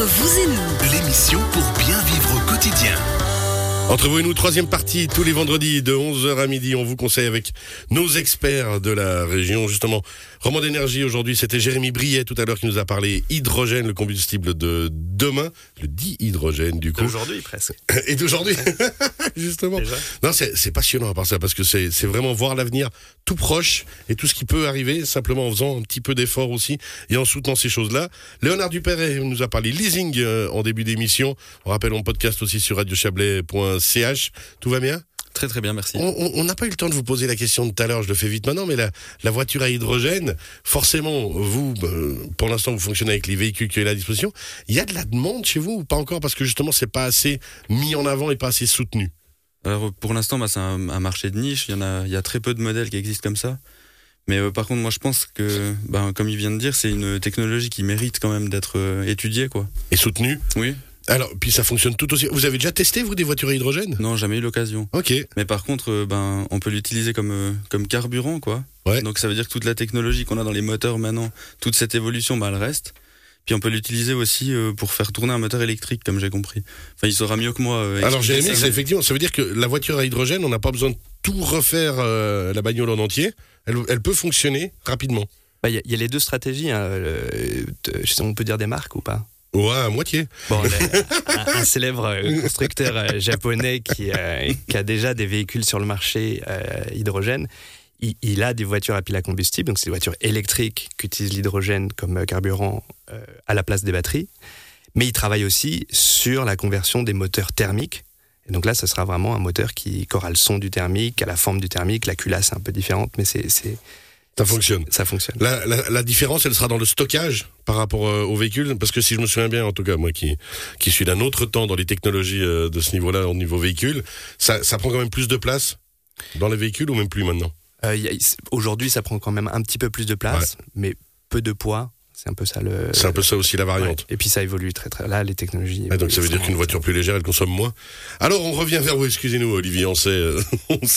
Vous et nous, L'émission pour bien vivre au quotidien. Entre vous et nous, troisième partie, tous les vendredis de 11h à midi, on vous conseille avec nos experts de la région. Justement, Roman d'énergie aujourd'hui, c'était Jérémy Briet tout à l'heure qui nous a parlé hydrogène, le combustible de demain, le dihydrogène du coup. Aujourd'hui presque. Et d'aujourd'hui, justement. Déjà. Non, c'est passionnant à part ça, parce que c'est c'est vraiment voir l'avenir tout proche et tout ce qui peut arriver, simplement en faisant un petit peu d'effort aussi et en soutenant ces choses-là. Léonard Dupéret nous a parlé leasing euh, en début d'émission. On rappelle, on podcast aussi sur radiochablais.ch. Tout va bien? Très très bien, merci. on n'a pas eu le temps de vous poser la question de tout à l'heure, je le fais vite maintenant, mais la, la voiture à hydrogène, forcément, vous, euh, pour l'instant, vous fonctionnez avec les véhicules qui sont à disposition. Il y a de la demande chez vous ou pas encore? Parce que justement, c'est pas assez mis en avant et pas assez soutenu. Alors pour l'instant, bah, c'est un, un marché de niche. Il y en a, il y a très peu de modèles qui existent comme ça. Mais euh, par contre, moi, je pense que, bah, comme il vient de dire, c'est une technologie qui mérite quand même d'être euh, étudiée, quoi. Et soutenu Oui. Alors, puis ça fonctionne tout aussi. Vous avez déjà testé, vous, des voitures à hydrogène? Non, jamais eu l'occasion. Ok. Mais par contre, euh, ben, on peut l'utiliser comme euh, comme carburant, quoi. Ouais. Donc ça veut dire que toute la technologie qu'on a dans les moteurs maintenant, toute cette évolution, bah, elle reste. Puis on peut l'utiliser aussi euh, pour faire tourner un moteur électrique, comme j'ai compris. Enfin, il saura mieux que moi. euh, Alors, ça. c'est effectivement, ça veut dire que la voiture à hydrogène, on n'a pas besoin de tout refaire euh, la bagnole en entier. Elle, elle peut fonctionner rapidement. Bah, Il y, a- il y a les deux stratégies. hein, le- on peut dire des marques ou pas Ouais, à moitié. Bon, un, célèbre euh, constructeur euh, japonais qui, euh, qui a déjà des véhicules sur le marché hydrogène, il, a des voitures à pile à combustible, donc c'est des voitures électriques qui utilisent l'hydrogène comme carburant à la place des batteries. Mais il travaille aussi sur la conversion des moteurs thermiques. Et donc là, ce sera vraiment un moteur qui, qui aura le son du thermique, à la forme du thermique. La culasse est un peu différente, mais c'est- Ça fonctionne. ça fonctionne. La, la, la différence, elle sera dans le stockage par rapport euh, au véhicule, parce que si je me souviens bien, en tout cas moi qui qui suis d'un autre temps dans les technologies euh, de ce niveau-là, au niveau véhicule, ça, ça prend quand même plus de place dans les véhicules ou même plus maintenant? Euh, Aujourd'hui, ça prend quand même un petit peu plus de place, mais peu de poids. C'est un peu ça le. C'est un peu ça aussi la variante. Ouais. Et puis ça évolue très très. Là, les technologies. Ah, donc ça veut dire qu'une voiture plus légère, elle consomme moins. Alors on revient vers vous, excusez-nous Olivier, on s'est, euh,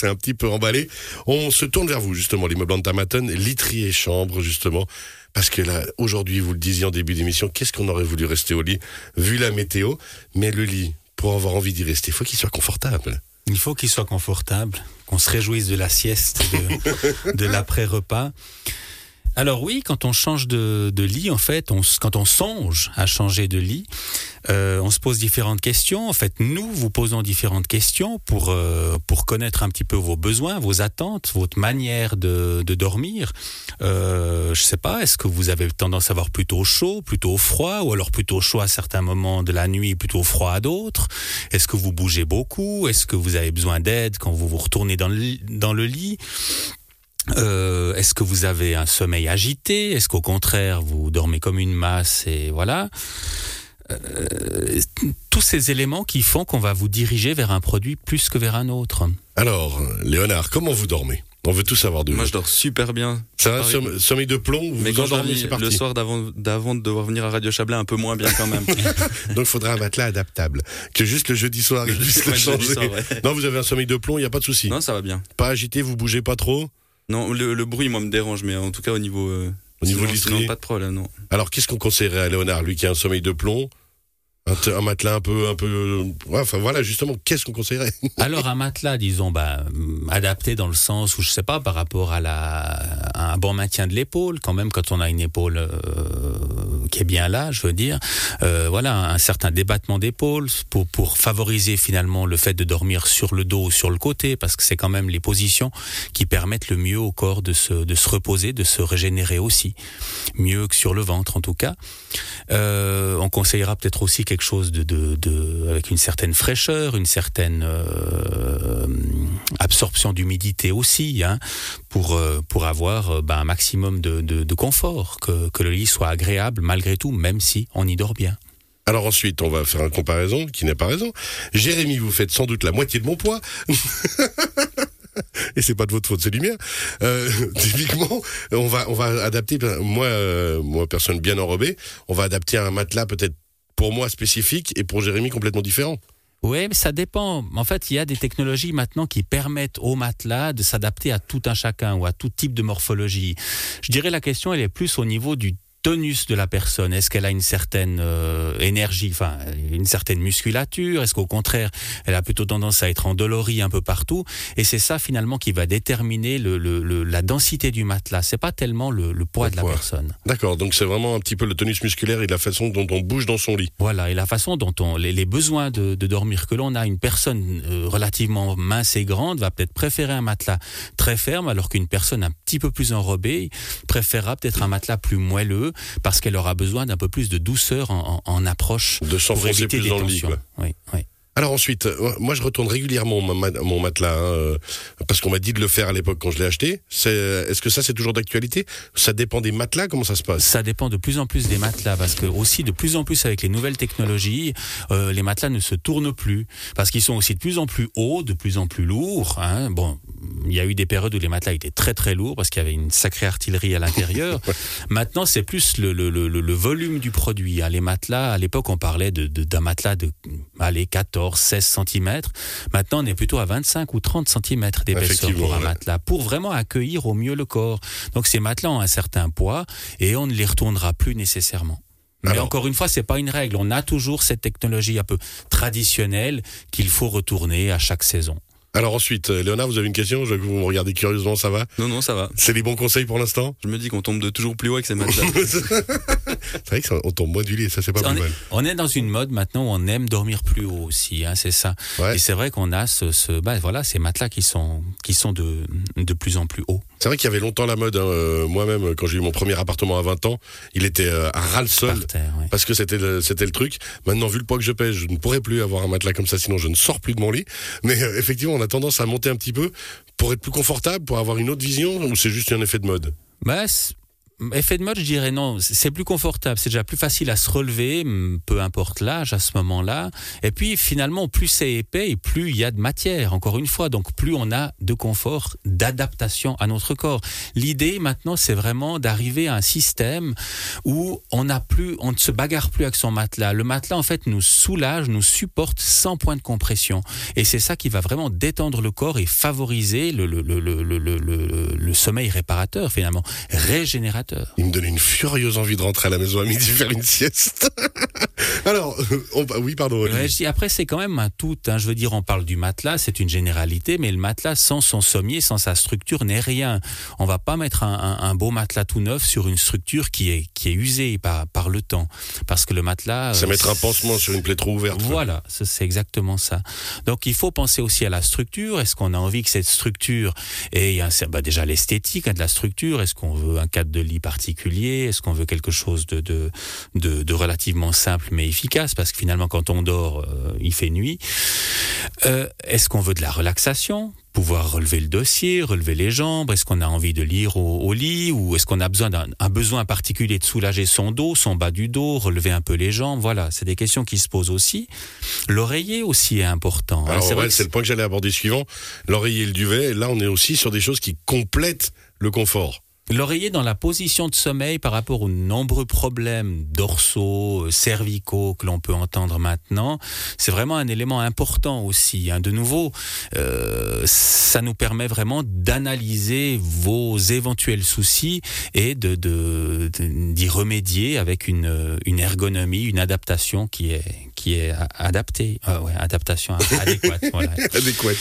un petit peu emballé. On se tourne vers vous justement, l'immeuble Antamaton, literie et chambre justement. Parce que là, aujourd'hui, vous le disiez en début d'émission, qu'est-ce qu'on aurait voulu rester au lit, vu la météo? Mais le lit, pour avoir envie d'y rester, il faut qu'il soit confortable. Il faut qu'il soit confortable, qu'on se réjouisse de la sieste, de, de l'après-repas. Alors oui, quand on change de, lit, en fait, quand on songe à changer de lit, euh, on se pose différentes questions. En fait, nous vous posons différentes questions pour euh, pour connaître un petit peu vos besoins, vos attentes, votre manière de, dormir. Euh, je sais pas, est-ce que vous avez tendance à avoir plutôt chaud, plutôt froid, ou alors plutôt chaud à certains moments de la nuit, plutôt froid à d'autres? Est-ce que vous bougez beaucoup? Est-ce que vous avez besoin d'aide quand vous vous retournez dans le lit? Euh, Est-ce que vous avez un sommeil agité? Est-ce qu'au contraire vous dormez comme une masse et voilà? Euh, Tous ces éléments qui font qu'on va vous diriger vers un produit plus que vers un autre. Alors, Léonard, comment vous dormez? On veut tout savoir de Moi, vous. je dors super bien. Ça va, sommeil de plomb, vous Mais vous quand endormez, c'est parti. le soir d'avant d'avant de devoir venir à Radio Chablais, un peu moins bien quand même. Donc il faudra un matelas adaptable. Que juste le jeudi soir, il puisse le changer. soir, ouais. Non, vous avez un sommeil de plomb, il n'y a pas de souci. non, ça va bien. Pas agité, vous bougez pas trop? Non, le, le bruit, moi, me dérange, mais en tout cas, au niveau. euh, Au niveau sinon, pas de problème, non. Alors qu'est-ce qu'on conseillerait à Léonard, lui qui a un sommeil de plomb un, te- un matelas un peu, un peu, euh, ouais, enfin voilà, justement, qu'est-ce qu'on conseillerait Alors un matelas, disons, bah, hum, adapté dans le sens où je sais pas par rapport à la à un bon maintien de l'épaule, quand même quand on a une épaule euh, qui est bien là, je veux dire, euh, voilà, un certain débattement d'épaule pour favoriser finalement le fait de dormir sur le dos ou sur le côté, parce que c'est quand même les positions qui permettent le mieux au corps de se de se reposer, de se régénérer aussi, mieux que sur le ventre en tout cas. Euh, on conseillera peut-être aussi quelque chose de, de- avec une certaine fraîcheur, une certaine euh, absorption d'humidité aussi, hein, pour euh, pour avoir euh, ben, un maximum de, de, confort, que, que le lit soit agréable malgré tout, même si on y dort bien. Alors ensuite, on va faire une comparaison qui n'est pas raison. Jérémy, vous faites sans doute la moitié de mon poids. Et c'est pas de votre faute, c'est mien. Euh, typiquement, on va, on va adapter. Moi, euh, moi, personne bien enrobée, on va adapter un matelas peut-être pour moi spécifique et pour Jérémy complètement différent. Oui, mais ça dépend. En fait, il y a des technologies maintenant qui permettent au matelas de s'adapter à tout un chacun ou à tout type de morphologie. Je dirais la question, elle est plus au niveau du tonus de la personne? Est-ce qu'elle a une certaine euh, énergie, enfin une certaine musculature? Est-ce qu'au contraire, elle a plutôt tendance à être endolorie un peu partout? Et c'est ça finalement qui va déterminer le, le, la densité du matelas. C'est pas tellement le, le poids Le de la poids. personne. D'accord, donc c'est vraiment un petit peu le tonus musculaire et la façon dont on bouge dans son lit. Voilà, et la façon dont on, les, les besoins de, de dormir que l'on a, une personne euh, relativement mince et grande va peut-être préférer un matelas très ferme, alors qu'une personne un petit peu plus enrobée préférera peut-être un matelas plus moelleux, parce qu'elle aura besoin d'un peu plus de douceur en, en, en approche De pour s'enfoncer éviter plus des dans le lit, tensions. quoi. Oui, oui. Alors ensuite, euh, moi je retourne régulièrement mon, ma- mon matelas, hein, euh, parce qu'on m'a dit de le faire à l'époque quand je l'ai acheté. Euh, Est-ce que ça c'est toujours d'actualité? Ça dépend des matelas, comment ça se passe? Ça dépend de plus en plus des matelas parce que aussi de plus en plus avec les nouvelles technologies, euh, les matelas ne se tournent plus parce qu'ils sont aussi de plus en plus hauts, de plus en plus lourds. Hein. Bon, il y a eu des périodes où les matelas étaient très très lourds parce qu'il y avait une sacrée artillerie à l'intérieur. Maintenant, c'est plus le, le, le, le volume du produit. hein. Les matelas, à l'époque, on parlait de, de- d'un matelas de allez, 14, 16 cm. Maintenant, on est plutôt à 25 ou 30 cm d'épaisseur pour un ouais. matelas, pour vraiment accueillir au mieux le corps. Donc ces matelas ont un certain poids et on ne les retournera plus nécessairement. Mais Alors- encore une fois, c'est pas une règle. On a toujours cette technologie un peu traditionnelle qu'il faut retourner à chaque saison. Alors ensuite, euh, Léonard, vous avez une question Je vois que vous me regardez curieusement, ça va Non, non, ça va. C'est les bons conseils pour l'instant Je me dis qu'on tombe de toujours plus haut avec ces matelas. C'est vrai qu'on tombe moins du lit, ça c'est pas On plus est, mal. on est dans une mode maintenant où on aime dormir plus haut aussi, hein, c'est ça. Ouais. Et c'est vrai qu'on a ce, ce bah, voilà, ces matelas qui sont, qui sont de, de plus en plus hauts. C'est vrai qu'il y avait longtemps la mode. hein, euh, Moi-même, quand j'ai eu mon premier appartement à 20 ans, il était euh, à ras le sol. Par terre, ouais. Parce que c'était le, c'était le truc. Maintenant, vu le poids que je pèse, je ne pourrais plus avoir un matelas comme ça, sinon je ne sors plus de mon lit. Mais euh, effectivement, on a tendance à monter un petit peu pour être plus confortable, pour avoir une autre vision, ou c'est juste un effet de mode? Bah, effet de mode, je dirais non. C'est plus confortable, c'est déjà plus facile à se relever, hum, peu importe l'âge à ce moment-là. Et puis finalement, plus c'est épais plus il y a de matière. Encore une fois, donc plus on a de confort, d'adaptation à notre corps. L'idée maintenant, c'est vraiment d'arriver à un système où on n'a plus, on ne se bagarre plus avec son matelas. Le matelas en fait nous soulage, nous supporte sans point de compression. Et c'est ça qui va vraiment détendre le corps et favoriser le sommeil réparateur finalement, régénérateur. Il me donnait une furieuse envie de rentrer à la maison à midi faire une sieste. Alors, on- oui, pardon. Olivier. Ouais, je dis, après, c'est quand même un tout. hein. Je veux dire, on parle du matelas, c'est une généralité, mais le matelas sans son sommier, sans sa structure, n'est rien. On va pas mettre un, un- un beau matelas tout neuf sur une structure qui est, qui est usée par, par le temps. Parce que le matelas. C'est euh, mettre un pansement sur une plaie trop ouverte. Voilà, ça, c'est exactement ça. Donc il faut penser aussi à la structure. Est-ce qu'on a envie que cette structure ait un, bah, déjà l'esthétique hein, de la structure Est-ce qu'on veut un cadre de lit particulier? Est-ce qu'on veut quelque chose de, de, de, de relativement simple mais efficace? Parce que finalement, quand on dort, euh, il fait nuit. Euh, Est-ce qu'on veut de la relaxation? Pouvoir relever le dossier, relever les jambes Est-ce qu'on a envie de lire au, au lit Ou est-ce qu'on a besoin d'un un besoin particulier de soulager son dos, son bas du dos, relever un peu les jambes? Voilà, c'est des questions qui se posent aussi. L'oreiller aussi est important. hein. Alors, ouais, c'est le point que j'allais aborder suivant. L'oreiller et le duvet. Là, on est aussi sur des choses qui complètent le confort. L'oreiller dans la position de sommeil par rapport aux nombreux problèmes dorsaux, euh, cervicaux que l'on peut entendre maintenant, c'est vraiment un élément important aussi. hein. De nouveau, euh, ça nous permet vraiment d'analyser vos éventuels soucis et de d'y remédier avec une, une ergonomie, une adaptation qui est qui est adaptée, Ah ouais, adaptation adéquate. voilà. Adéquate.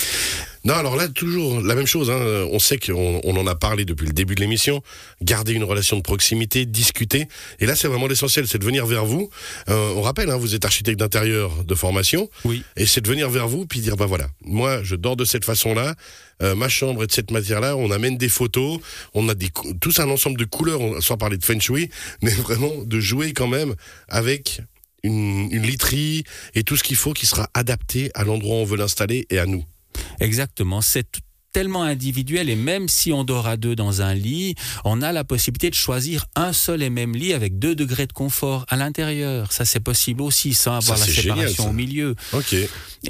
Non, alors là, toujours la même chose. Hein. On sait qu'on on en a parlé depuis le début de l'émission. Garder une relation de proximité, discuter. Et là, c'est vraiment l'essentiel, c'est de venir vers vous. Euh, on rappelle, hein, vous êtes architecte d'intérieur de formation. Oui. Et c'est de venir vers vous puis dire, bah voilà, moi, je dors de cette façon-là. euh, ma chambre est de cette matière-là. On amène des photos. On a des, tous un ensemble de couleurs, on- sans parler de feng shui, mais vraiment de jouer quand même avec une, une literie et tout ce qu'il faut qui sera adapté à l'endroit où on veut l'installer et à nous. Exactement, c'est tellement individuel et même si on dort à deux dans un lit, on a la possibilité de choisir un seul et même lit avec deux degrés de confort à l'intérieur. Ça c'est possible aussi sans avoir Ça, la génial, séparation au milieu. Ok.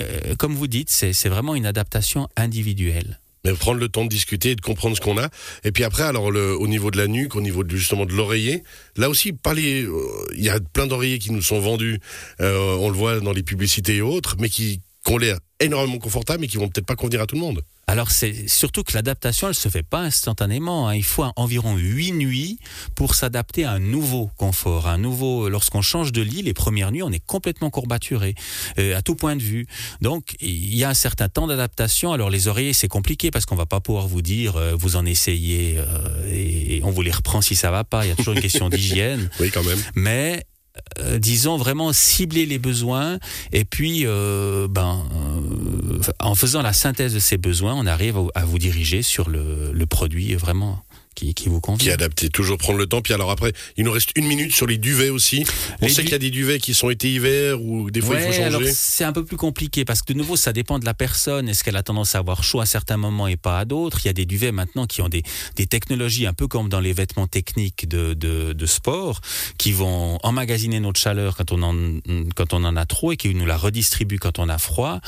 Euh, comme vous dites, c'est vraiment une adaptation individuelle. Mais prendre le temps de discuter et de comprendre ce qu'on a. Et puis après, alors le, au niveau de la nuque, au niveau de, justement de l'oreiller, là aussi, pas les. euh, Il y a plein d'oreillers qui nous sont vendus. euh, on le voit dans les publicités et autres, mais qui, qui ont l'air énormément confortables, mais qui vont peut-être pas convenir à tout le monde. Alors c'est surtout que l'adaptation, elle se fait pas instantanément. hein. Il faut environ huit nuits pour s'adapter à un nouveau confort, un nouveau. Lorsqu'on change de lit, les premières nuits, on est complètement courbaturé euh, à tout point de vue. Donc il y a un certain temps d'adaptation. Alors les oreillers, c'est compliqué parce qu'on va pas pouvoir vous dire euh, vous en essayez euh, et on vous les reprend si ça va pas. Il y a toujours une question d'hygiène Oui, quand même. mais euh, disons vraiment cibler les besoins. Et puis euh, ben euh, en faisant la synthèse de ces besoins on arrive à, vous diriger sur le produit vraiment qui, qui vous Qui convient est adapté. Toujours prendre le temps. Puis alors après, il nous reste une minute sur les duvets aussi. On Les sait du- qu'il y a des duvets qui sont été hiver ou des fois il Ouais, faut alors changer. c'est un peu plus compliqué parce que de nouveau ça dépend de la personne. Est-ce qu'elle a tendance à avoir chaud à certains moments et pas à d'autres? Il y a des duvets maintenant qui ont des, des technologies un peu comme dans les vêtements techniques de, de, de sport qui vont emmagasiner notre chaleur quand on en quand on en a trop et qui nous la redistribuent quand on a froid.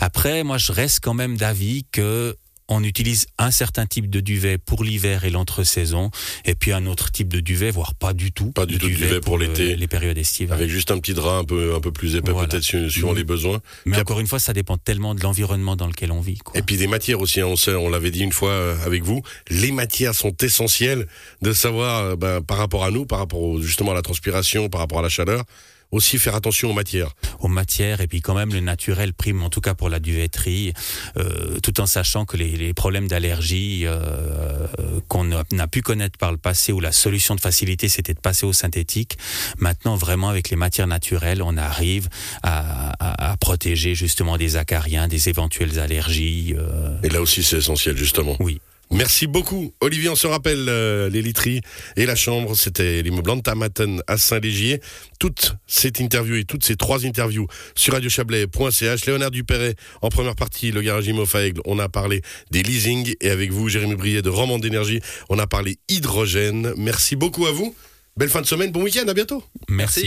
Après, moi je reste quand même d'avis que on utilise un certain type de duvet pour l'hiver et l'entre-saison, et puis un autre type de duvet, voire pas du tout. Pas du tout de duvet pour l'été. Les périodes estivales. Avec juste un petit drap un peu, un peu plus épais, Voilà. peut-être suivant Mhm. les besoins. Mais Puis encore une fois, ça dépend tellement de l'environnement dans lequel on vit. Quoi. Et puis des matières aussi, hein, on, sait, on l'avait dit une fois euh, avec vous, les matières sont essentielles de savoir euh, ben, par rapport à nous, par rapport justement à la transpiration, par rapport à la chaleur, aussi faire attention aux matières. aux matières et puis quand même le naturel prime en tout cas pour la duvetterie euh, tout en sachant que les, les problèmes d'allergie euh, qu'on n'a pu connaître par le passé où la solution de facilité c'était de passer au synthétique maintenant vraiment avec les matières naturelles on arrive à, à- à protéger justement des acariens des éventuelles allergies euh, Et là aussi c'est essentiel justement. oui Merci beaucoup. Olivier, on se rappelle euh, les literies et la chambre, c'était l'immeuble Antamaten à Saint-Légier. Toute cette interview et toutes ces trois interviews sur radiochablais.ch. Léonard Dupéret, en première partie, le garage Imo Aigle, on a parlé des leasing et avec vous, Jérémy Briet de Roman d'énergie, on a parlé hydrogène. Merci beaucoup à vous. Belle fin de semaine, bon week-end, à bientôt. merci.